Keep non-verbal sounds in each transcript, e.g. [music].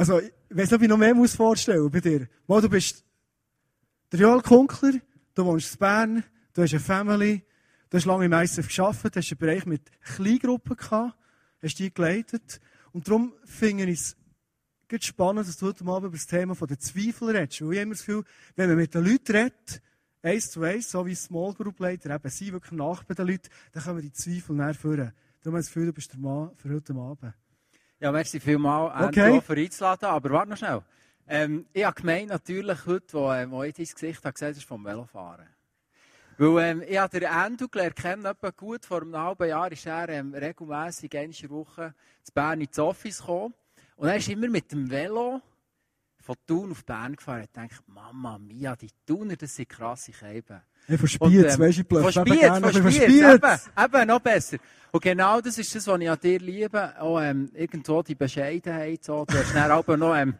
Also, ich weiß nicht, ob ich noch mehr muss vorstellen bei dir. Mal, du bist der Joel Kunkler, du wohnst in Bern, du hast eine Family, du hast lange im ISF gearbeitet, hast einen Bereich mit Kleingruppen gehabt, hast die geleitet. Und darum finde ich es ganz spannend, dass du heute Abend über das Thema der Zweifel redest. Weil ich immer das Gefühl, wenn man mit den Leuten redet, eins zu eins, so wie Small Group Leiter eben sie wirklich nach bei den Leuten, dann können wir die Zweifel näher führen. Darum habe ich das Gefühl, du bist der Mann für heute Abend. Ja, merci vielmals, Okay. Andrew, für einzuladen. Aber warte noch schnell. Ähm, ich habe gemeint, natürlich heute, wo, äh, wo ich dein Gesicht habe gesehen, ist vom Velofahren. Weil, ähm, ich habe den Andrew gelernt kennen, gut vor einem halben Jahr ist er ähm, regelmässig Woche zu Bern ins Office gekommen. Und er ist immer mit dem Velo von Thun auf Bern gefahren. Ich dachte, Mama mia, die Thuner, das sind krasse Scheiben. Hey, von Spiez, ähm, weisst du, ich blöffe von eben eben, noch besser. Und genau das ist das, was ich an dir liebe. Auch ähm, irgendwo die Bescheidenheit. So. Du hast dann [laughs] aber noch, ähm,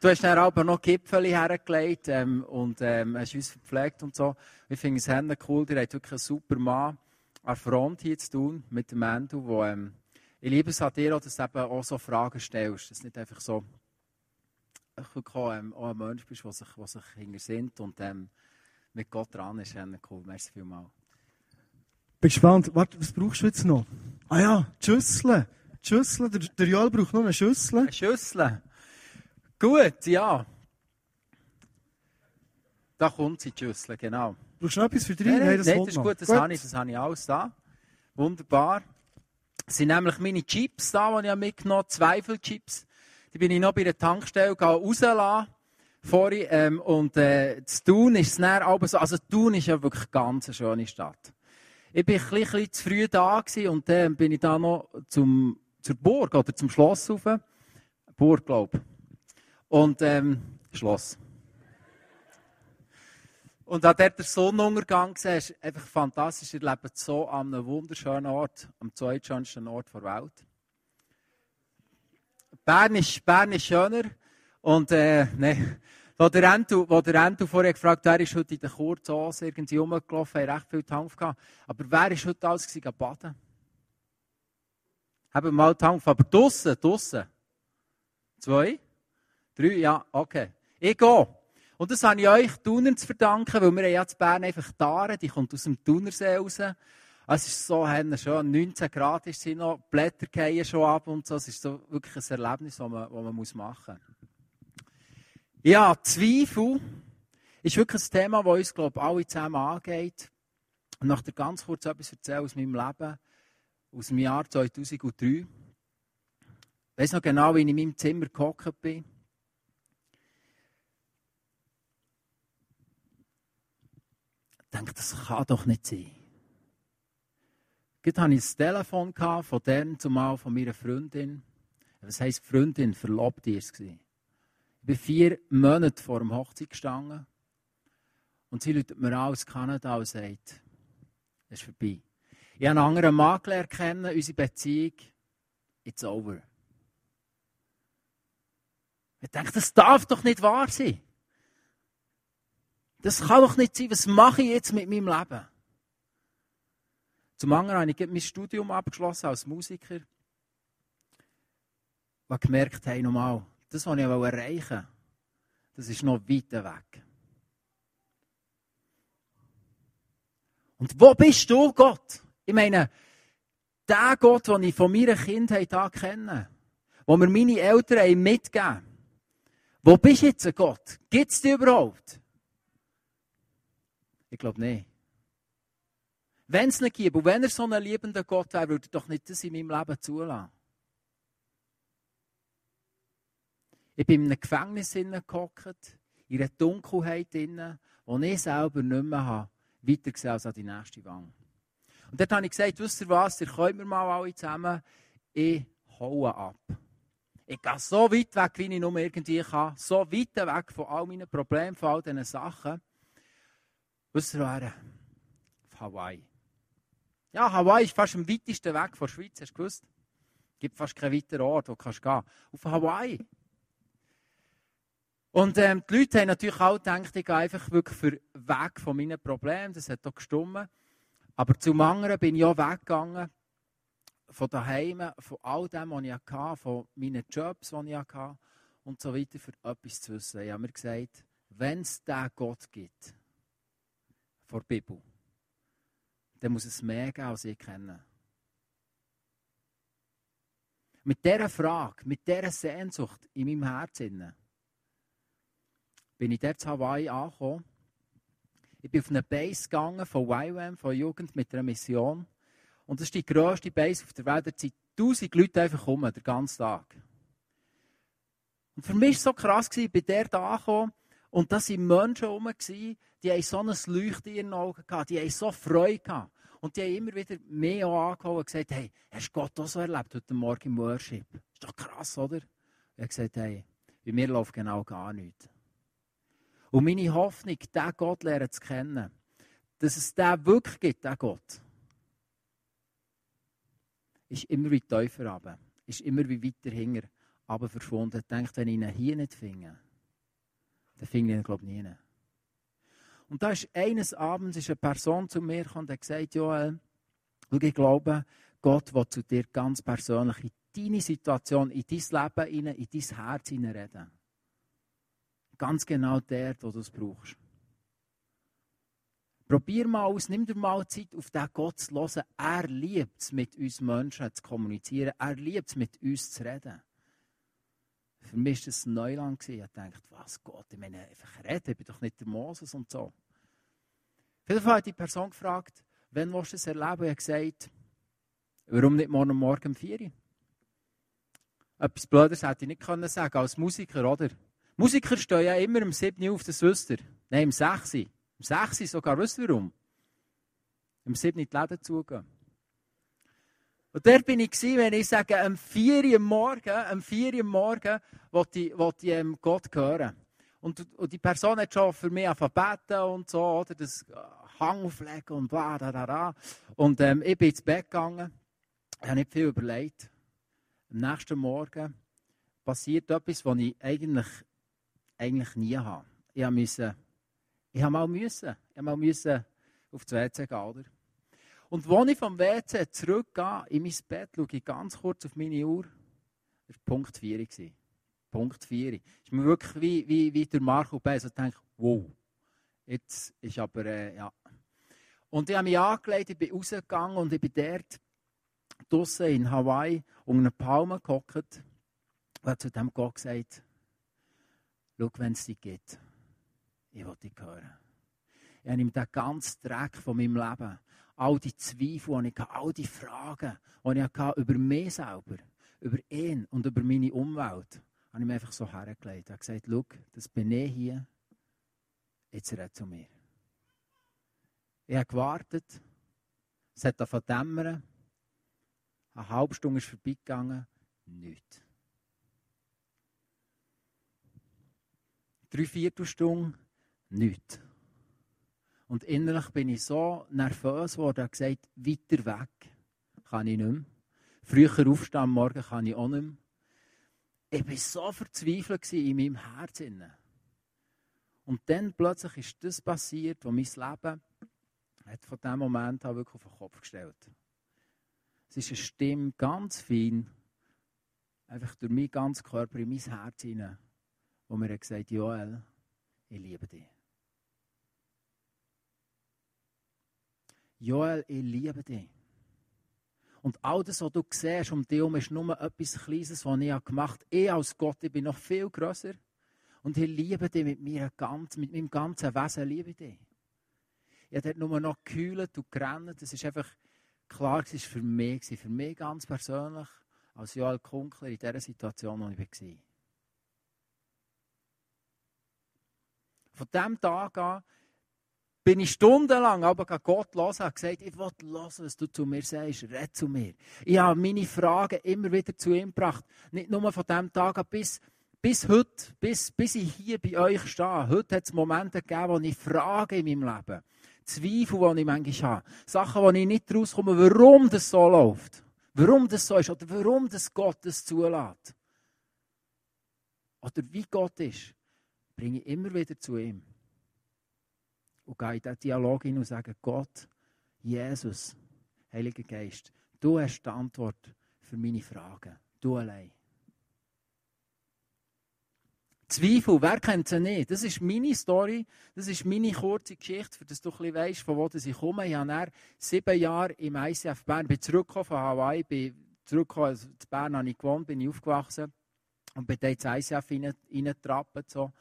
du hast dann aber noch Gipfel hergelegt ähm, und ähm, hast uns verpflegt und so. Ich finde es sehr cool. Ihr habt wirklich einen super Mann an der Front hier zu tun mit dem Endo, wo ähm, ich liebe es an dir, auch, dass du eben auch so Fragen stellst. Dass nicht einfach so wirklich auch, ähm, auch ein Mensch bist, der sich, der sich hinter sinnt und ähm, mit Gott dran ist. Sehr cool. Merci vielmals. Bin gespannt. Warte, was brauchst du jetzt noch? Ah ja, die Schüssel. Die Schüssel. Der, der Joel braucht noch eine Schüssel. Eine Schüssel. Gut, ja. Da kommt sie, die Schüssel, genau. Brauchst du noch etwas für drei? Nein, nein, das nein, das ist gut, das habe ich, das habe ich alles da. Wunderbar. Das sind nämlich meine Chips da, die ich mitgenommen habe, Zweifelchips. Die bin ich noch bei der Tankstelle rausgelassen. Vorhin, ähm, und äh, das Thun ist es dann so, also Thun ist ja wirklich ganz eine schöne Stadt. Ich bin ein bisschen, zu früh da und dann bin ich da noch zum, zur Burg oder zum Schloss rauf. Burg, glaube ich. Und ähm, Schloss. Und an der der Sonnenuntergang gesehen, ist einfach fantastisch. Ihr lebt so an einem wunderschönen Ort, am zweitschönsten Ort der Welt. Bern ist, Bern ist schöner. Und, äh, ne, wo der Endo, wo der Endo vorher gefragt hat, wer ist heute in der Kurzhose irgendwie rumgelaufen, hat recht viel Tank gehabt. Aber wer ist heute alles gewesen, baden? Haben mal Tank, aber draussen, draussen. Zwei? Drei? Ja, okay. Ich gehe. Und das habe ich euch Thuner zu verdanken, weil wir ja in Bern einfach Aare, die kommt aus dem Thunersee raus. Es ist so schön, 19 Grad ist sie noch, Blätter fallen schon ab und so. Es ist so wirklich ein Erlebnis, das man, das man machen muss. Ja, Zweifel ist wirklich ein Thema, das uns, glaube ich, alle zusammen angeht. Und nach der ganz kurz etwas erzählen aus meinem Leben, aus dem Jahr 2003. Ich weiß noch genau, wie ich in meinem Zimmer gehockt bin. Ich denke, das kann doch nicht sein. Gerade hatte ich ein Telefon von deren zumal von meiner Freundin. Was heisst Freundin? Verlobt war es. Ich bin vier Monate vor dem Hochzeit gestanden. Und sie läutet mir an aus Kanada und sagt, es ist vorbei. Ich habe einen anderen Mann gelernt kennen, unsere Beziehung, it's over. Ich denke, das darf doch nicht wahr sein. Das kann doch nicht sein. Was mache ich jetzt mit meinem Leben? Zum anderen habe ich mein Studium abgeschlossen als Musiker. Und gemerkt, hey, nochmal, das, was ich erreichen wollte, das ist noch weit weg. Und wo bist du, Gott? Ich meine, der Gott, den ich von meiner Kindheit an kenne, wo mir meine Eltern mitgegeben haben, wo bist du jetzt, Gott? Gibt es dich überhaupt? Ich glaube nicht. Wenn es nicht gibt, und wenn er so ein liebender Gott wäre, würde er doch nicht das in meinem Leben zulassen. Ich bin in einem Gefängnis gehockt, in einer Dunkelheit drin, wo ich selber nicht mehr habe, weiter gesehen als an die nächste Wand. Und dort habe ich gesagt, wisst ihr was, ihr könnt mir mal alle zusammen, ich haue ab. Ich gehe so weit weg, wie ich nur irgendwie kann, so weit weg von all meinen Problemen, von all diesen Sachen. Wisst ihr, wer? Auf Hawaii. Ja, Hawaii ist fast am weitesten weg von der Schweiz, hast du gewusst? Es gibt fast keinen weiteren Ort, wo du gehen kannst. Auf Hawaii. Und ähm, die Leute haben natürlich auch gedacht, ich gehe einfach wirklich für weg von meinen Problemen. Das hat auch gestimmt. Aber zum anderen bin ich auch weggegangen von daheim, von all dem, was ich hatte, von meinen Jobs, die ich hatte. und so weiter, für etwas zu wissen. Ich habe mir gesagt, wenn es diesen Gott gibt, vor der Bibel, dann muss es mehr geben, als ich kenne. Mit dieser Frage, mit dieser Sehnsucht in meinem Herzen, bin ich dort in Hawaii angekommen. Ich bin auf eine Base gegangen von YWAM, von Jugend mit einer Mission. Und das ist die grösste Base auf der Welt. Da sind tausend Leute einfach rum, den ganzen Tag. Und für mich war es so krass, ich bin dort angekommen und da waren Menschen herum, die haben so ein Leuchten in ihren Augen gehabt, die haben so Freude gehabt. Und die haben immer wieder mehr angehauen und gesagt, hey, hast du Gott auch so erlebt heute Morgen im Worship? Ist doch krass, oder? Ich habe gesagt, hey, bei mir läuft genau gar nichts. Und meine Hoffnung, diesen Gott lernen zu kennen, dass es den wirklich gibt, diesen Gott, ist immer wie tiefer runter, ist immer wie weiter hinter aber verschwunden. Ich denke, wenn ich ihn hier nicht finde, dann finde ich ihn, glaube ich, nie. Und da ist eines Abends ist eine Person zu mir gekommen und hat gesagt, Joel, ich glaube, Gott will zu dir ganz persönlich in deine Situation, in dein Leben, in dein Herz reden. Ganz genau dort, wo du es brauchst. Probier mal aus, nimm dir mal Zeit, auf den Gott zu hören. Er liebt es, mit uns Menschen zu kommunizieren. Er liebt es, mit uns zu reden. Für mich war das ein Neuland. Ich dachte, was Gott, ich meine, einfach reden, ich bin doch nicht der Moses und so. Fall hat die Person gefragt, wann willst du es erleben? Ich gesagt, warum nicht morgen Morgen um 4 Uhr? Etwas Blödes hätte ich nicht können sagen als Musiker, oder? Musiker stehen ja immer um 7 Uhr auf, das wisst ihr. Nein, um 6 Uhr. Um 6 Uhr sogar, wisst ihr warum? Um 7 Uhr die Läden zugehen. Und dort bin ich wenn ich sage, am 4 Uhr morgen, am 4 Uhr morgen, wollte ich, wollte ich ähm, Gott hören. Und, und, die Person hat schon für mich beten und so, oder, das äh, Hang auflegen und bla, da, da, da. Und ähm, ich bin ins Bett gegangen, ich habe nicht viel überlegt. Am nächsten Morgen passiert etwas, was ich eigentlich, eigentlich nie habe. Ich musste, ich mal müssen, ich mal müssen auf das WC gehen, oder? Und als ich vom WC zurückgehe in mein Bett, schaue ich ganz kurz auf meine Uhr. Das war Punkt 4. Punkt 4. Das ist mir wirklich wie, wie, wie der Marco Bess. Ich denke, wow, jetzt ist aber, äh, ja. Und ich habe mich angelegt, ich bin rausgegangen und ich bin dort draußen in Hawaii unter einer Palme gehockt und habe zu dem Gott gesagt, schau, wenn es dich gibt, ich will dich hören. Ich habe ihm den ganzen Dreck von meinem Leben all die Zweifel, die ich hatte, all die Fragen, die ich hatte über mich selber, über ihn und über meine Umwelt, habe ich mir einfach so hergelegt. Ich habe gesagt, schau, das bin ich hier, jetzt red zu mir. Ich habe gewartet, es hat von dämmern, eine halbe Stunde ist vorbeigegangen, nichts. Drei Viertelstunde, nichts. Und innerlich bin ich so nervös geworden und gesagt, weiter weg kann ich nicht mehr. Früher aufstehen Morgen kann ich auch nicht mehr. Ich war so verzweifelt in meinem Herzen. Und dann plötzlich ist das passiert, wo mein Leben hat von diesem Moment an wirklich auf den Kopf gestellt. Es ist eine Stimme, ganz fein, einfach durch meinen ganzen Körper in mein Herz hinein, wo mir gesagt hat, Joel, ich liebe dich. Joel, ich liebe dich. Und all das, was du siehst um dich herum, ist nur etwas Kleines, was ich gemacht habe. Ich als Gott, ich bin noch viel grösser. Und ich liebe dich mit, mir ganz, mit meinem ganzen Wesen, liebe ich dich. Ich habe dort nur noch gekühlt und gerannt. Das ist einfach klar, es war für mich, für mich ganz persönlich, als Joel Kunkler in dieser Situation, wo ich war. Von diesem Tag an bin ich stundenlang aber Gott los und gesagt, ich will hören, was du zu mir sagst, red zu mir. Ich habe meine Fragen immer wieder zu ihm gebracht. Nicht nur von dem Tag an bis, bis heute, bis, bis ich hier bei euch stehe. Heute hat es Momente gegeben, wo ich Fragen in meinem Leben, Zweifel, die ich manchmal habe, Sachen, wo ich nicht rauskomme, warum das so läuft, warum das so ist oder warum das Gott das zulässt. Oder wie Gott ist, bringe ich immer wieder zu ihm und gehe in diesen Dialog hin und sage, Gott, Jesus, Heiliger Geist, du hast die Antwort für meine Fragen. Du allein. Zweifel, wer kennt sie nicht? Das ist meine Story, das ist meine kurze Geschichte, für das du ein weißt, von wo ich komme. Ich habe sieben Jahre im ICF Bern, bin zurückgekommen von Hawaii, bin zurückgekommen, also in Bern habe ich gewohnt, bin ich aufgewachsen und bin dann ins ICF reingetrappt. So.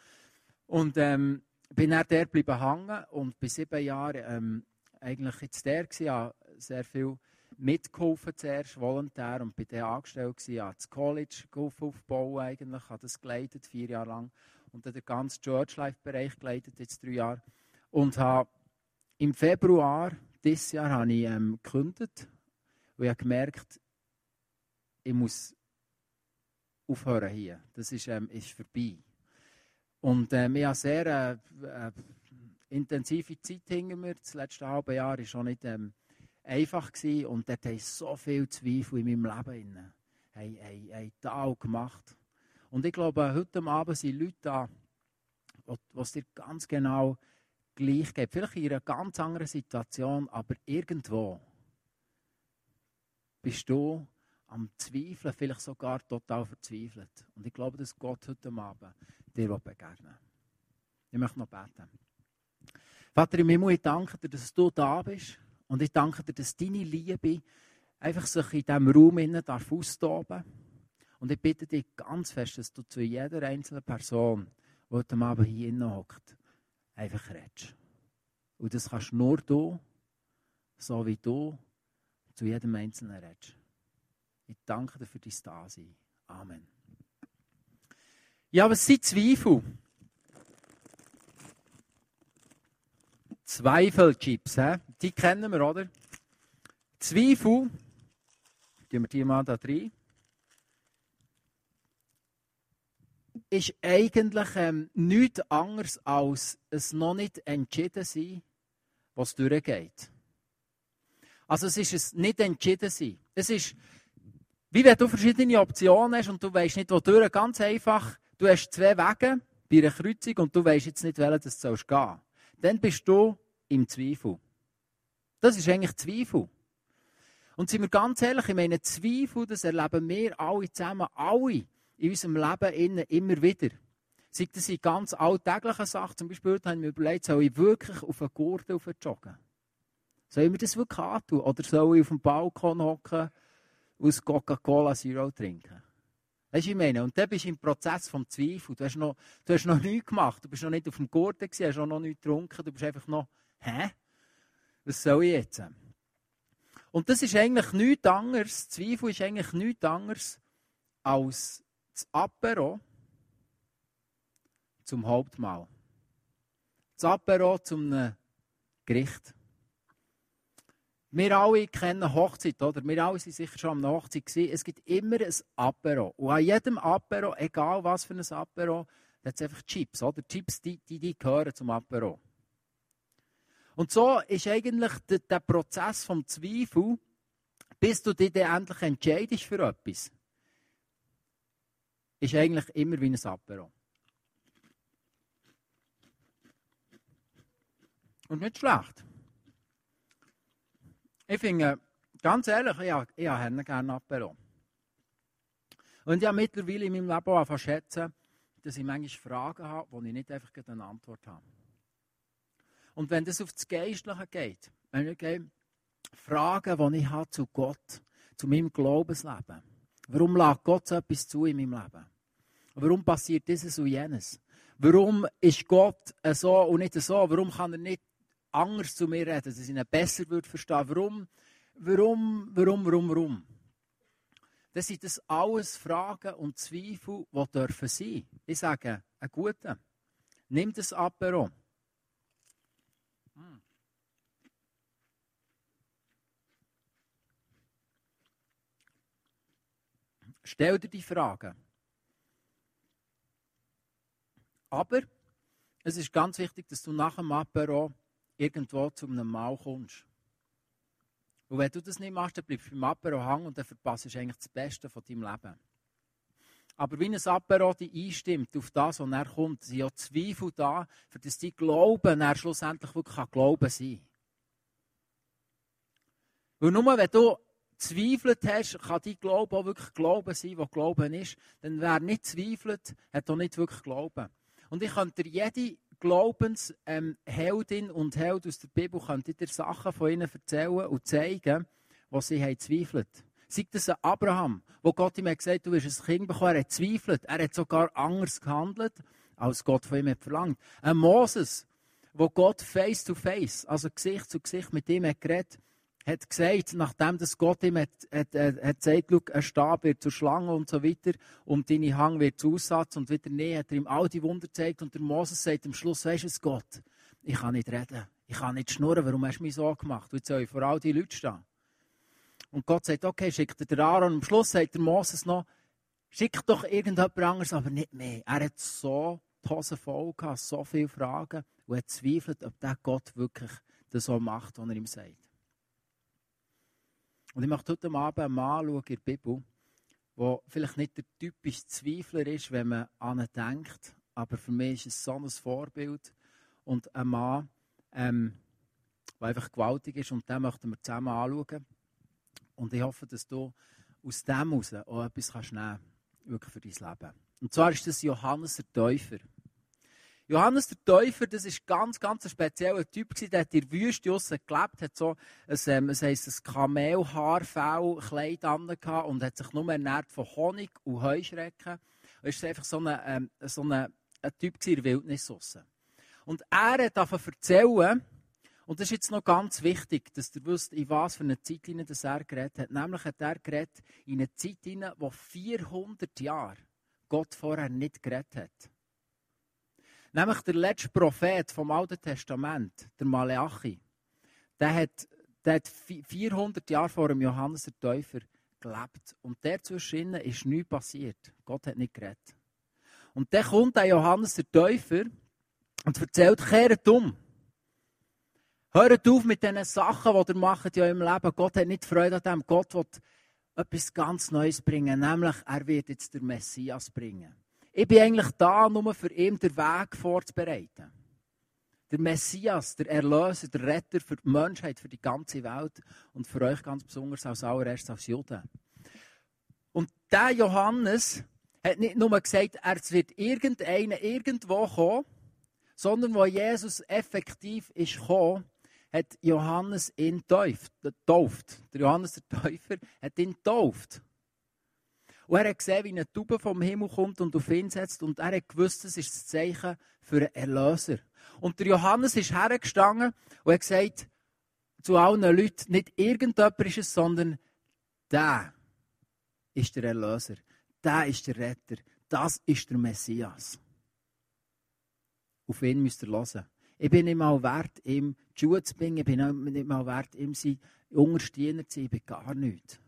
Und ähm, bin dann dort geblieben hängen und bei sieben Jahren ähm, eigentlich jetzt der gewesen, sehr viel mitgeholfen zuerst, volontär, und bin dann angestellt gewesen, das College aufbauen eigentlich, habe das geleitet, vier Jahre lang, und dann den ganzen Church Life Bereich geleitet, jetzt drei Jahre, und habe im Februar dieses Jahr habe ich ähm, gekündigt, und ich habe gemerkt, ich muss aufhören hier, das ist, ähm, ist vorbei. Und äh, wir haben sehr äh, äh, intensive Zeit hinter mir. Das letzte halbe Jahr war schon nicht ähm, einfach gewesen. und dort habe ich so viel Zweifel in meinem Leben Hey, hey, hey, da gemacht. Und ich glaube, heute Abend sind Leute da, was dir ganz genau gleich geht. Vielleicht in einer ganz anderen Situation, aber irgendwo bist du am Zweifeln, vielleicht sogar total verzweifelt. Und ich glaube, dass Gott heute Abend dir begegnen Ich möchte noch beten. Vater im Himmel, ich danke dir, dass du da bist. Und ich danke dir, dass deine Liebe einfach sich in diesem Raum innen darf austoben Und ich bitte dich ganz fest, dass du zu jeder einzelnen Person, die heute Abend hier innen hockt, einfach redest. Und das kannst nur du, so wie du, zu jedem Einzelnen redest. Ich danke dir für dein Dasein. Amen. Ja, was sind Zweifel? Zweifelchips, he? die kennen wir, oder? Zweifel, tun wir die mal da rein, ist eigentlich ähm, nichts anderes als es noch nicht entschieden sein, was durchgeht. Also es ist es nicht entschieden sein. Es ist, wie wenn du verschiedene Optionen hast und du weißt nicht, wo durch. Ganz einfach, du hast zwei Wege bei einer Kreuzung und du weißt jetzt nicht, welchen sollst gehen. Dann bist du im Zweifel. Das ist eigentlich Zweifel. Und sind wir ganz ehrlich, ich meine, Zweifel, das erleben wir alle zusammen, alle in unserem Leben immer wieder. Sei das in ganz alltäglichen Sachen, zum Beispiel haben wir überlegt, soll ich wirklich auf einen Gurten joggen? Soll ich mir das wirklich antun? Oder soll ich auf dem Balkon hocken und Coca-Cola Zero trinken? Weißt du, ich meine? Und dann bist du im Prozess vom Zweifel. Du hast noch, du hast noch [laughs] nichts gemacht. Du bist noch nicht auf dem Gurten gewesen, hast noch nichts getrunken. Du bist einfach noch, hä? Was soll ich jetzt? Und das ist eigentlich nichts anderes. Zweifel ist eigentlich nichts anderes als das Apero zum Hauptmahl. Das Apero zum Gericht. Wir alle kennen Hochzeit, oder? Wir alle sind sicher schon am Hochzeit gewesen. Es gibt immer ein Apero. Und an jedem Apero, egal was für ein Apero, hat es einfach Chips, oder? Chips, die, die, die gehören zum Apero. Und so ist eigentlich der, der Prozess vom Zweifel, bis du dich dann endlich entscheidest für etwas, ist eigentlich immer wie ein Apero. Und nicht schlecht. Ich finde, ganz ehrlich, ich, habe, ich habe gerne Apero. Und ich habe mittlerweile in meinem Leben auch angefangen schätzen, dass ich manchmal Fragen habe, wo ich nicht einfach eine Antwort habe. Und wenn das auf das Geistliche geht, wenn ich gehe, Fragen, die ich habe zu Gott, zu meinem Glaubensleben. Warum lässt Gott so etwas zu in meinem Leben? Warum passiert dieses und jenes? Warum ist Gott so und nicht so? Warum kann er nicht anders zu mir reden, dass ich ihn besser würde verstehen. Warum, warum, warum, warum, warum? Das sind das alles Fragen und Zweifel, die dürfen sein. Ich sage, ein guter. Nimm das Apero. Hm. Stell dir die Fragen. Aber es ist ganz wichtig, dass du nach dem Apero irgendwo zu einem Mal kommst. Und wenn du das nicht machst, dann bleibst du beim Apero hängen und dann verpasst du eigentlich das Beste von deinem Leben. Aber wie ein Apero dich einstimmt auf das, was er kommt, sind ja Zweifel da, für das die Glauben er schlussendlich wirklich Glauben sein kann. Weil nur wenn du zweifelt hast, kann dein Glaube auch wirklich Glauben sein, wo Glauben ist. Denn wer nicht zweifelt, hat auch nicht wirklich Glauben. Und ich könnte dir jede Glaubensheldin ähm, und Held aus der Bibel könnte dir Sachen von ihnen erzählen und zeigen, was sie haben zweifelt. Sei das ein Abraham, wo Gott ihm gesagt hat, du wirst ein Kind bekommen, er hat zweifelt. Er hat sogar anders gehandelt, als Gott von ihm hat verlangt. Ein Moses, wo Gott face to face, also Gesicht zu Gesicht mit ihm hat geredet, hat gesagt, nachdem das Gott ihm hat, hat, hat, hat gesagt, schau, ein Stab wird zur Schlange und so weiter und deine Hang wird zu Aussatz und wieder näher, hat er ihm all die Wunder gezeigt und der Moses sagt am Schluss, weisst du es, Gott, ich kann nicht reden, ich kann nicht schnurren, warum hast du mich so gemacht? Und jetzt soll ich vor all die Leute stehen. Und Gott sagt, okay, schickt er Aaron. Und am Schluss sagt der Moses noch, schickt doch irgendjemand anderes, aber nicht mehr. Er hat so die Hose voll gehabt, so viele Fragen und er zweifelt, ob der Gott wirklich das so macht, was er ihm sagt. Und ich möchte heute Abend einen Mann schauen in der Bibel, der vielleicht nicht der typische Zweifler ist, wenn man an ihn denkt, aber für mich ist es so ein Vorbild. Und ein Mann, ähm, der einfach gewaltig ist, und den möchten wir zusammen anschauen. Und ich hoffe, dass du aus dem heraus auch etwas kannst nehmen kannst, für dein Leben. Und zwar ist das Johannes der Täufer. Johannes der Täufer, das ist ganz, ganz ein spezieller Typ der hat in der Wüste gelebt, hat so ein, ähm, heisst, ein Kamelhaarfell-Kleid gehabt und hat sich nur ernährt von Honig und Heuschrecken. Er ist einfach so ein, ähm, so ein, ein Typ in der Wildnis draussen. Und er hat davon erzählen, und das ist jetzt noch ganz wichtig, dass ihr wisst, in was für eine Zeit das er geredet hat. Nämlich hat er geredet in einer Zeit, in der 400 Jahre Gott vorher nicht geredet hat. Nämlich der letzte Prophet vom Alten Testament, der Maleachi, der hat, der hat 400 Jahre vor dem Johannes der Täufer gelebt. Und dazwischen ist nichts passiert. Gott hat nicht geredet. Und dann kommt der Johannes der Täufer und erzählt, kehrt um. Hört auf mit diesen Sachen, die ihr macht ja im Leben. Gott hat nicht Freude an dem. Gott will etwas ganz Neues bringen. Nämlich, er wird jetzt den Messias bringen. Ich bin eigentlich da, nur für ihn den Weg vorzubereiten. Der Messias, der Erlöser, der Retter für die Menschheit, für die ganze Welt und für euch ganz besonders als allererstes als Juden. Und der Johannes hat nicht nur gesagt, er wird irgendeiner irgendwo kommen, sondern wo Jesus effektiv ist gekommen, hat Johannes ihn getauft. Der Johannes der Täufer hat ihn getauft. Und er hat gesehen, wie eine Taube vom Himmel kommt und auf ihn setzt. Und er hat gewusst, das ist das Zeichen für einen Erlöser. Und der Johannes ist hergestanden und hat gesagt zu allen Leuten, nicht irgendjemand ist es, sondern der ist der Erlöser. Der ist der Retter. Das ist der Messias. Auf ihn müsst ihr hören. Ich bin nicht mal wert, ihm die Schuhe zu bringen. Ich bin nicht mal wert, ihm sein Unterstehender zu sein. Ich bin gar nichts.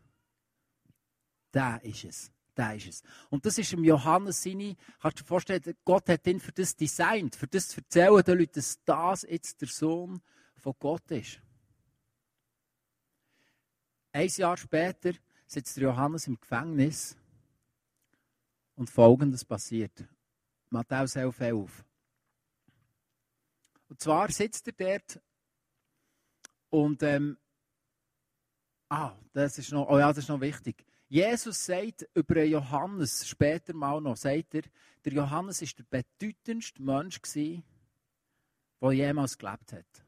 Der ist es. Der ist es. Und das ist im Johannes seine, kannst du dir vorstellen, Gott hat ihn für das designt, für das zu erzählen den Leuten, dass das jetzt der Sohn von Gott ist. Ein Jahr später sitzt Johannes im Gefängnis und Folgendes passiert. Matthäus 11, 11. Und zwar sitzt er dort und, ähm, ah, das ist noch, oh ja, das ist noch wichtig. Jesus sagt über Johannes, später mal noch, sagt er, der Johannes ist der bedeutendste Mensch gewesen, der jemals gelebt hat.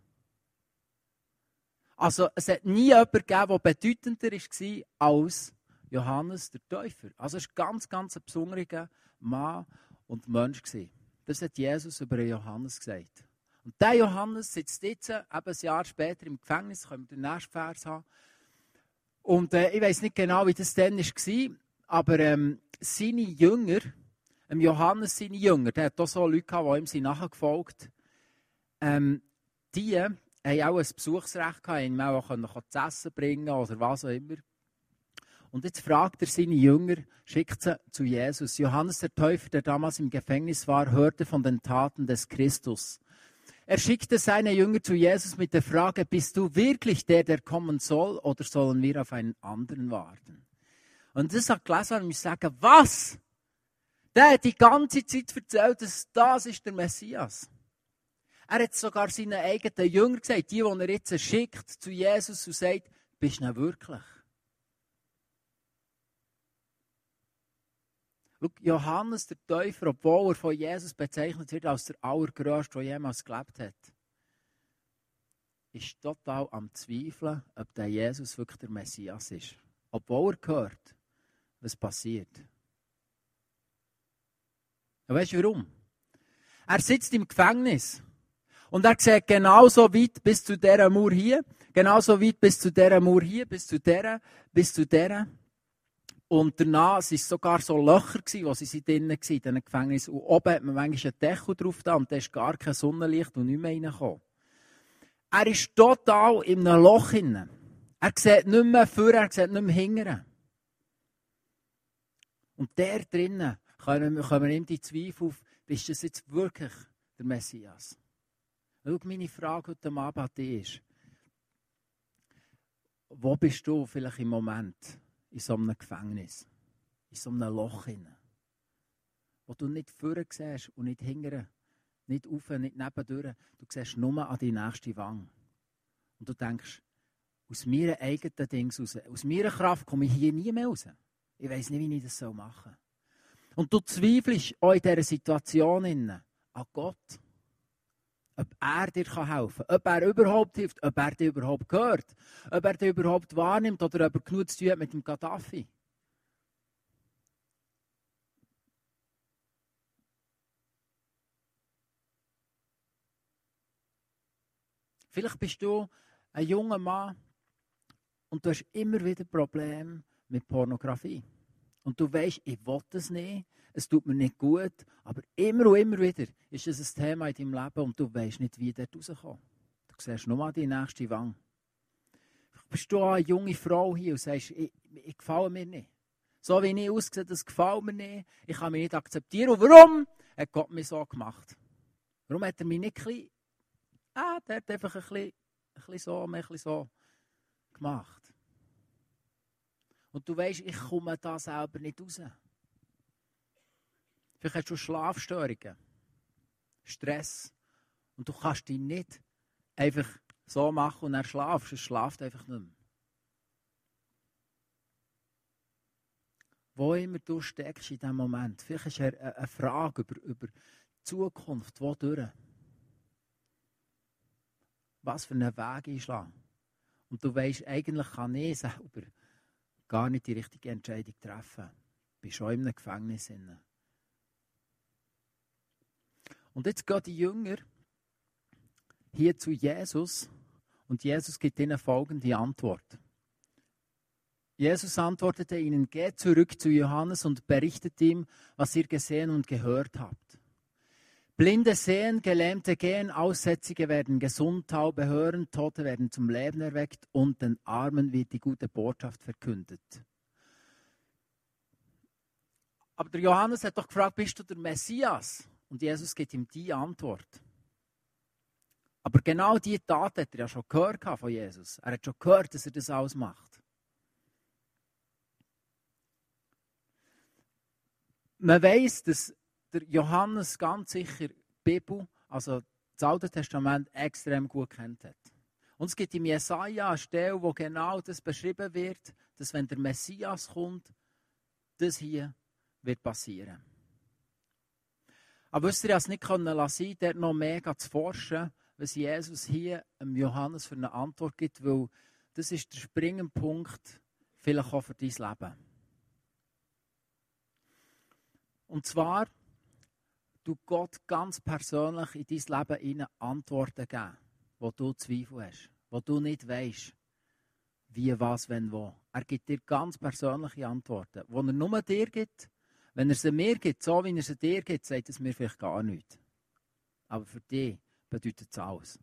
Also, es hat nie jemanden gegeben, der bedeutender war als Johannes der Täufer. Also, es war ganz, ganz ein besonderer Mann und Mensch. Gewesen. Das hat Jesus über Johannes gesagt. Und der Johannes sitzt jetzt, eben ein Jahr später im Gefängnis, können wir den nächsten Vers haben. Und äh, ich weiß nicht genau, wie das dann war, aber ähm, seine Jünger, ähm, Johannes seine Jünger, der hat auch so Leute gehabt, die ihm sind nachgefolgt ähm, die haben auch ein Besuchsrecht gehabt, ihm auch können, zu essen bringen oder was auch immer. Und jetzt fragt er seine Jünger, schickt sie zu Jesus. Johannes der Täufer, der damals im Gefängnis war, hörte von den Taten des Christus. Er schickte seine Jünger zu Jesus mit der Frage, bist du wirklich der, der kommen soll, oder sollen wir auf einen anderen warten? Und das hat gelesen und ich sagen, was? Der hat die ganze Zeit erzählt, dass das ist der Messias. Er hat sogar seinen eigenen Jüngern gesagt, die, die er jetzt schickt zu Jesus und sagt, bist du wirklich? Johannes der Täufer, obwohl er von Jesus bezeichnet wird als der Allergrößte, der jemals gelebt hat, ist total am Zweifeln, ob der Jesus wirklich der Messias ist. Obwohl er hört, was passiert. Und weißt du warum? Er sitzt im Gefängnis. Und er sieht genauso weit bis zu dieser Mauer hier, genauso weit bis zu dieser Mauer hier, bis zu dieser, bis zu dieser. Und danach waren es sogar so Löcher, wo sie drinnen waren, in diesem Gefängnis. Und oben hat man manchmal einen Deckel drauf da und da ist gar kein Sonnenlicht und nicht mehr reingekommen. Er ist total in einem Loch hinein. Er sieht nicht mehr vor, er sieht nicht mehr hinten. Und der drinnen kommen, kommen ihm die Zweifel auf, bist du jetzt wirklich der Messias? Schau, meine Frage heute Abend an dich ist, wo bist du vielleicht im Moment in so einem Gefängnis, in so einem Loch hinein, wo du nicht vorne siehst und nicht hinten, nicht auf, nicht nebendurch, du siehst nur an die nächste Wange. Und du denkst, aus meiner eigenen Dings raus, aus meiner Kraft komme ich hier nie mehr raus. Ich weiß nicht, wie ich das machen soll. Und du zweifelst auch in dieser Situation an Gott. Ob er dir helfen kann, ob er überhaupt hilft, ob er dir überhaupt gehört, ob er dir überhaupt wahrnimmt oder ob er genug zu tun hat mit dem Gaddafi. Vielleicht bist du ein junger Mann und du hast immer wieder Probleme mit Pornografie. Und du weißt, ich will das nicht, es tut mir nicht gut, aber immer und immer wieder ist es ein Thema in deinem Leben und du weißt nicht, wie dort rauskommt. Du siehst nur mal die nächste Wange. Vielleicht bist du eine junge Frau hier und sagst, ich, ich gefalle mir nicht. So wie ich aussehe, das gefällt mir nicht. Ich kann mich nicht akzeptieren. Und warum hat Gott mich so gemacht? Warum hat er mich nicht ein bisschen, ah, der hat einfach ein bisschen, ein bisschen so, ein bisschen so gemacht? Und du weißt, ich komme da selber nicht raus. Vielleicht hast du Schlafstörungen, Stress. Und du kannst dich nicht einfach so machen und dann schlafst. Es schlaft einfach nicht mehr. Wo immer du steckst in diesem Moment. Vielleicht ist eine Frage über, über die Zukunft. Wodurch? Was für einen Weg einschlagen. Und du weißt, eigentlich kann ich selber gar nicht die richtige Entscheidung treffen. Du bist schon in einem Gefängnis. Und jetzt gehen die Jünger hier zu Jesus und Jesus gibt ihnen folgende Antwort. Jesus antwortete ihnen, geht zurück zu Johannes und berichtet ihm, was ihr gesehen und gehört habt. Blinde sehen, Gelähmte gehen, Aussätzige werden gesund, Taube hören, Tote werden zum Leben erweckt und den Armen wird die gute Botschaft verkündet. Aber der Johannes hat doch gefragt, bist du der Messias? Und Jesus gibt ihm die Antwort. Aber genau diese Tat hat er ja schon gehört von Jesus. Er hat schon gehört, dass er das alles macht. Man weiß, dass der Johannes ganz sicher die Bibel, also das Alte Testament, extrem gut kennt hat. Und es gibt im Jesaja eine Stelle, wo genau das beschrieben wird, dass wenn der Messias kommt, das hier wird passieren. Aber wisst ihr, ich es nicht lassen, dort noch mehr zu forschen, was Jesus hier dem Johannes für eine Antwort gibt, weil das ist der springende Punkt, vielleicht auch für dein Leben. Und zwar du Gott ganz persönlich in dein Leben hinein Antworten geben, wo du Zweifel hast, wo du nicht weißt, wie, was, wenn, wo. Er gibt dir ganz persönliche Antworten, die er nur dir gibt. Wenn er sie mir gibt, so wie er sie dir gibt, sagt es mir vielleicht gar nichts. Aber für dich bedeutet es alles.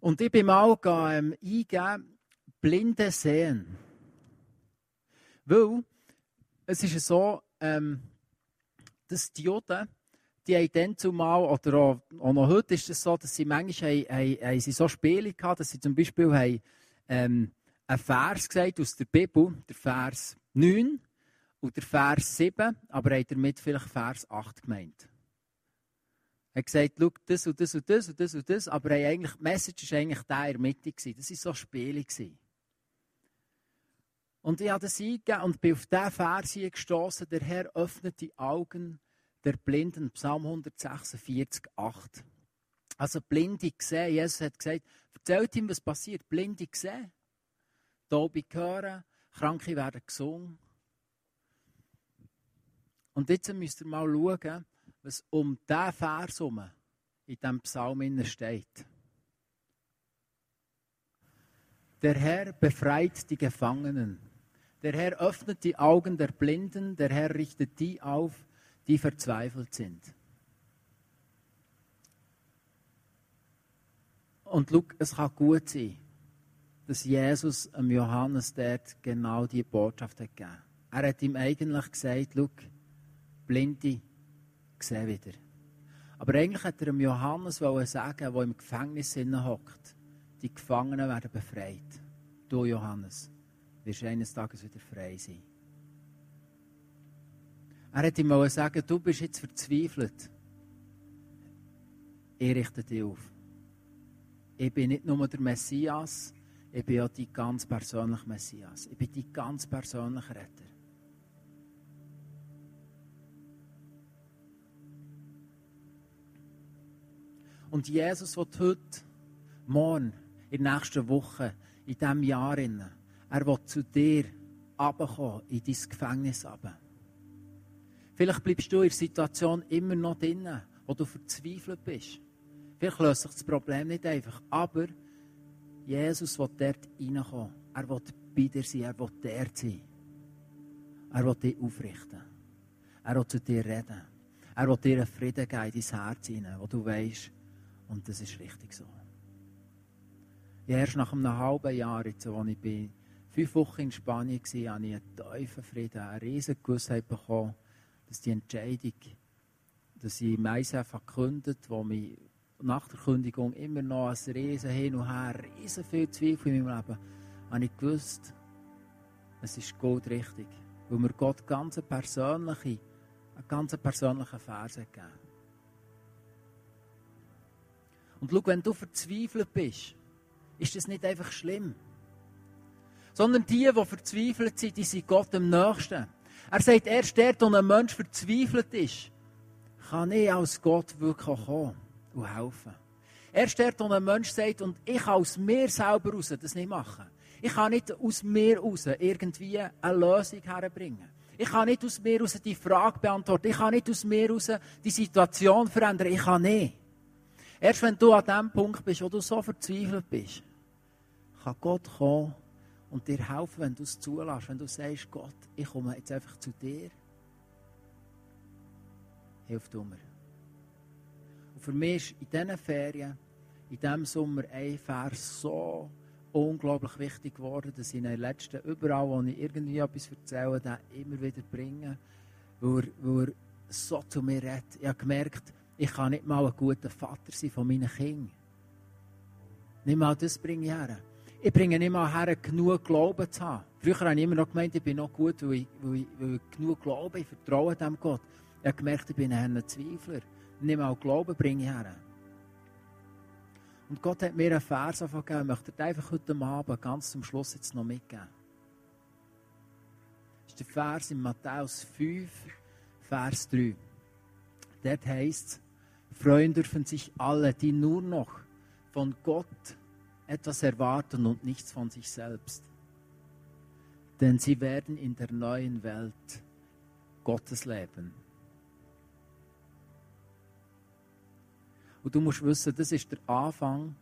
Und ich bin mal ähm, eingeben, blinde sehen. Weil es ist so, ähm, dass die Juden, die haben dann zumal, oder auch, auch, noch heute ist es so, dass sie manchmal haben, haben, haben sie so Spiele gehabt, dass sie zum Beispiel haben, ähm, einen Vers gesagt aus der Bibel, der Vers 9 und der Vers 7, aber haben damit vielleicht Vers 8 gemeint. Er hat gesagt, schau, das und das und das und das und das, aber eigentlich, die Message war eigentlich der in der Mitte. Das war so Spiele. Und ich habe das eingegeben und bin auf diesen Vers hier gestossen. Der Herr öffnet die Augen der Blinden. Psalm 146, 8. Also Blinde sehen. Jesus hat gesagt, erzählt ihm, was passiert. Blinde sehen. Taube hören. Kranke werden gesungen. Und jetzt müsst ihr mal schauen, was um diesen Vers herum in diesem Psalm steht. Der Herr befreit die Gefangenen. Der Herr öffnet die Augen der Blinden. Der Herr richtet die auf, die verzweifelt sind. Und schau, es kann gut sein, dass Jesus dem Johannes dort genau diese Botschaft hat gegeben. Er hat ihm eigentlich gesagt, schau, Blinde sehen wieder. Aber eigentlich hat er dem Johannes sagen, der im Gefängnis hockt, die Gefangenen werden befreit. Du, Johannes, wirst eines Tages wieder frei sein. Er hat ihm sagen, du bist jetzt verzweifelt. Ich richte dich auf. Ich bin nicht nur der Messias, ich bin auch die ganz persönliche Messias. Ich bin die ganz persönliche Retter. Und Jesus wird heute, morgen, in der nächsten Woche, in diesem Jahr, er will zu dir runterkommen, in dein Gefängnis runter. Vielleicht bleibst du in der Situation immer noch drin, wo du verzweifelt bist. Vielleicht löst sich das Problem nicht einfach, aber Jesus will dort reinkommen. Er will bei dir sein, er will dort sein. Er will dich aufrichten. Er will zu dir reden. Er will dir einen Frieden geben in dein Herz hinein, wo du weißt, und das ist richtig so. Ja, erst nach einem halben Jahr, jetzt, als ich bin, fünf Wochen in Spanien war, habe ich einen tiefen Frieden, eine riesige Gewissheit bekommen, dass die Entscheidung, dass ich ISF gekündigt wo mich nach der Kündigung immer noch ein riesen Hin und Her, riesen viel Zweifel in meinem Leben, habe ich gewusst, es ist gut richtig, weil mir Gott ganz persönliche, einen ganz persönlichen Vers gegeben und schau, wenn du verzweifelt bist, ist das nicht einfach schlimm. Sondern die, die verzweifelt sind, die sind Gott am nächsten. Er sagt, erst dort, wo ein Mensch verzweifelt ist, kann ich als Gott wirklich kommen und helfen. Erst dort, wo ein Mensch sagt, und ich kann aus mir selber raus das nicht machen. Ich kann nicht aus mir raus irgendwie eine Lösung herbringen. Ich kann nicht aus mir raus die Frage beantworten. Ich kann nicht aus mir raus die Situation verändern. Ich kann nicht. Erst wenn du an dem Punkt bist, wo du so verzweifelt bist, kann Gott kommen und dir helfen, wenn du es zulässt. Wenn du sagst, Gott, ich komme jetzt einfach zu dir. Hilf du mir. Und für mich ist in diesen Ferien, in diesem Sommer, ein Vers so unglaublich wichtig geworden, dass ich in den letzten, überall, wo ich irgendwie etwas erzähle, immer wieder bringe, weil er, weil er so zu mir redet. Ich habe gemerkt, ich kann nicht mal ein guter Vater sein von meinen Kindern. Nicht mal das bringe ich her. Ich bringe nicht mal her, genug Glauben zu haben. Früher habe ich immer noch gemeint, ich bin noch gut, weil ich, weil ich, weil genug glaube, ich vertraue dem Gott. Ich habe gemerkt, ich bin ein Zweifler. Nicht mal Glauben bringe ich her. Und Gott hat mir einen Vers gegeben, ich möchte einfach heute Abend ganz zum Schluss jetzt noch mitgeben. Das ist der Vers in Matthäus 5, Vers 3. Dort heißt es, Freuen dürfen sich alle, die nur noch von Gott etwas erwarten und nichts von sich selbst. Denn sie werden in der neuen Welt Gottes leben. Und du musst wissen, das ist der Anfang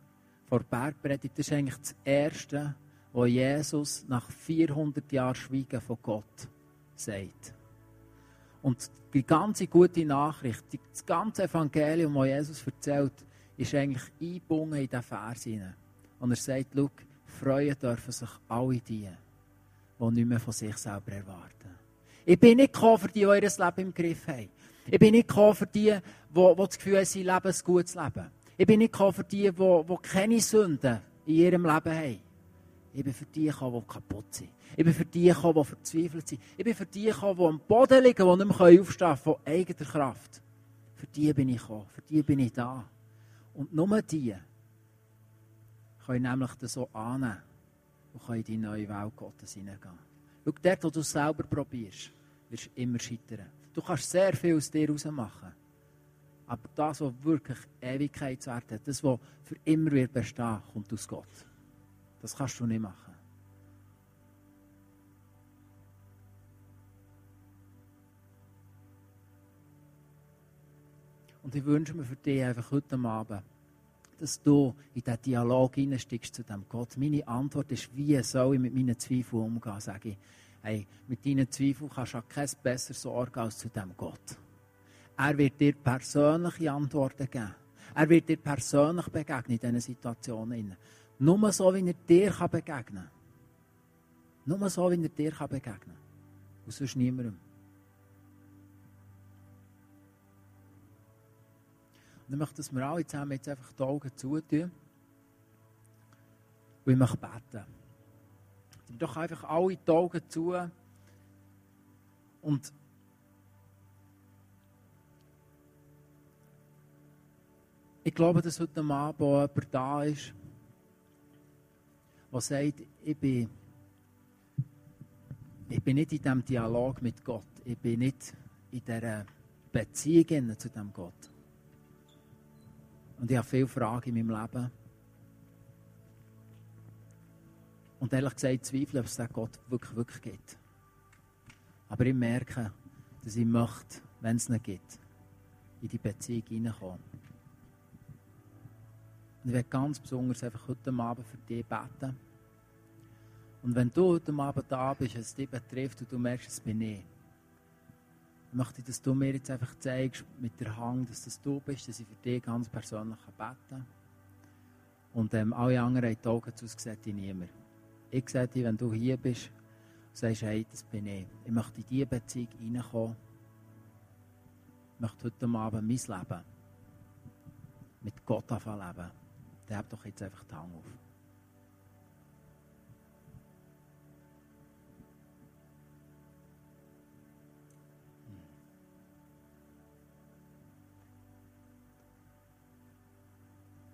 der Bergpredigt. Das ist eigentlich das Erste, was Jesus nach 400 Jahren Schweigen von Gott sagt. Und die ganze gute Nachricht, das ganze Evangelium, das Jesus erzählt, ist eigentlich eingebunden in diesen Vers hinein. Und er sagt, schau, freuen dürfen sich alle die, die nicht mehr von sich selber erwarten. Ich bin nicht gekommen für die, die ihr Leben im Griff haben. Ich bin nicht gekommen für die, die, das Gefühl haben, sie leben ein gutes Leben. Ich bin nicht gekommen für die, die, die keine Sünden in ihrem Leben haben. Ich bin für die gekommen, die kaputt sind. Ich bin für die gekommen, die verzweifelt sind. Ich bin für die gekommen, die am Boden liegen, die nicht mehr aufstehen können von eigener Kraft. Für die bin ich gekommen. Für die bin ich da. Und nur die können nämlich das so annehmen und können in die neue Welt Gottes hineingehen. Schau, dort, wo du es selber probierst, wirst du immer scheitern. Du kannst sehr viel aus dir machen. Aber das, was wirklich Ewigkeitswert hat, das, was für immer wird bestehen, kommt aus Gott. Das kannst du nicht machen. Und ich wünsche mir für dich einfach heute Abend, dass du in diesen Dialog hineinsteigst zu dem Gott. Meine Antwort ist, wie soll ich mit meinen Zweifeln umgehen? Sage ich, hey, mit deinen Zweifeln kannst du kein besser sorgen als zu dem Gott. Er wird dir persönliche Antworten geben. Er wird dir persönlich begegnen in diesen Situationen. Nur so, wie er dir begegnen kann. Nur so, wie er dir begegnen kann. Und sonst niemandem. Und ich möchte, dass wir alle zusammen jetzt einfach die Augen zutun. Und ich möchte beten. Doch einfach alle die Augen zu. Und ich glaube, dass heute Abend jemand da ist, der sagt, ich bin, ich bin nicht in diesem Dialog mit Gott. Ich bin nicht in dieser Beziehung zu diesem Gott. Und ich habe viele Fragen in meinem Leben. Und ehrlich gesagt zweifle, ob es diesen Gott wirklich, wirklich gibt. Aber ich merke, dass ich möchte, wenn es nicht gibt, in die Beziehung hineinkommen. Und ich werde ganz besonders einfach heute Abend für dich beten. Und wenn du heute Abend da bist, es dich betrifft und du merkst, es bin ich, möchte ich, dass du mir jetzt einfach zeigst, mit der Hand, dass das du bist, dass ich für dich ganz persönlich beten kann. Und ähm, alle anderen haben die Augen zu, das sieht niemand. Ich sehe dich, wenn du hier bist, und sagst, hey, das bin ich. Ich möchte in diese Beziehung reinkommen. Ich möchte heute Abend mein Leben mit Gott anfangen leben. Dann hab doch jetzt einfach die Hand auf.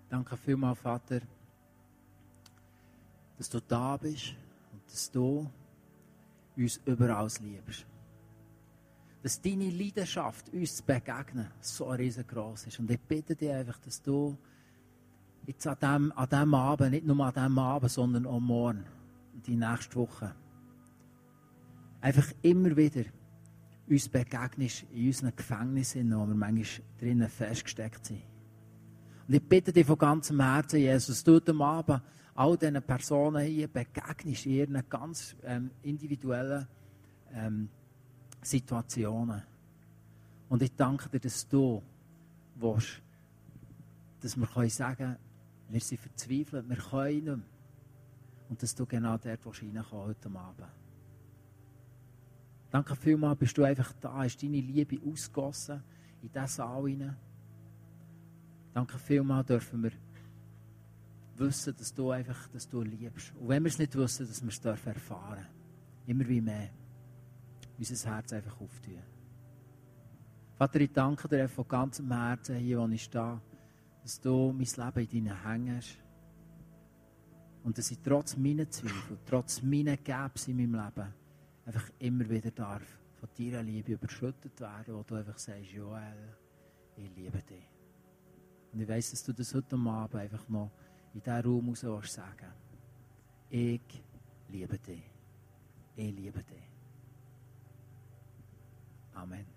Danke vielmals, Vater, dass du da bist und dass du uns überall liebst. Dass deine Leidenschaft, uns zu begegnen, so riesengroß ist. Und ich bitte dich einfach, dass du jetzt an diesem, an diesem Abend, nicht nur an diesem Abend, sondern auch morgen, die nächste Woche, einfach immer wieder uns begegnest in unseren Gefängnissen, wo wir manchmal drinnen festgesteckt sind. Und ich bitte dich von ganzem Herzen, Jesus, du am Abend all diesen Personen hier begegnest in ihren ganz ähm, individuellen ähm, Situationen. Und ich danke dir, dass du willst, dass wir können sagen wir sind verzweifelt, wir können nicht mehr. Und dass du genau dort reinkommen heute Abend. Danke vielmals, bist du einfach da, hast deine Liebe ausgossen in diesen Saal hinein. Danke vielmals dürfen wir wissen, dass du einfach, dass du liebst. Und wenn wir es nicht wissen, dass wir es dürfen erfahren. Immer wie mehr. Unser Herz einfach auftun. Vater, ich danke dir von ganzem Herzen hier, wo ich stehe, dass du mein Leben in deinen Händen hast. Und dass ich trotz meiner Zweifel, trotz meiner Gäbs in meinem Leben, einfach immer wieder darf von deiner Liebe überschüttet werden, wo du einfach sagst, Joel, ich liebe dich. Und ich weiss, dass du das heute Abend einfach noch in diesem Raum raus sagen Ich liebe dich. Ich liebe dich. Amen.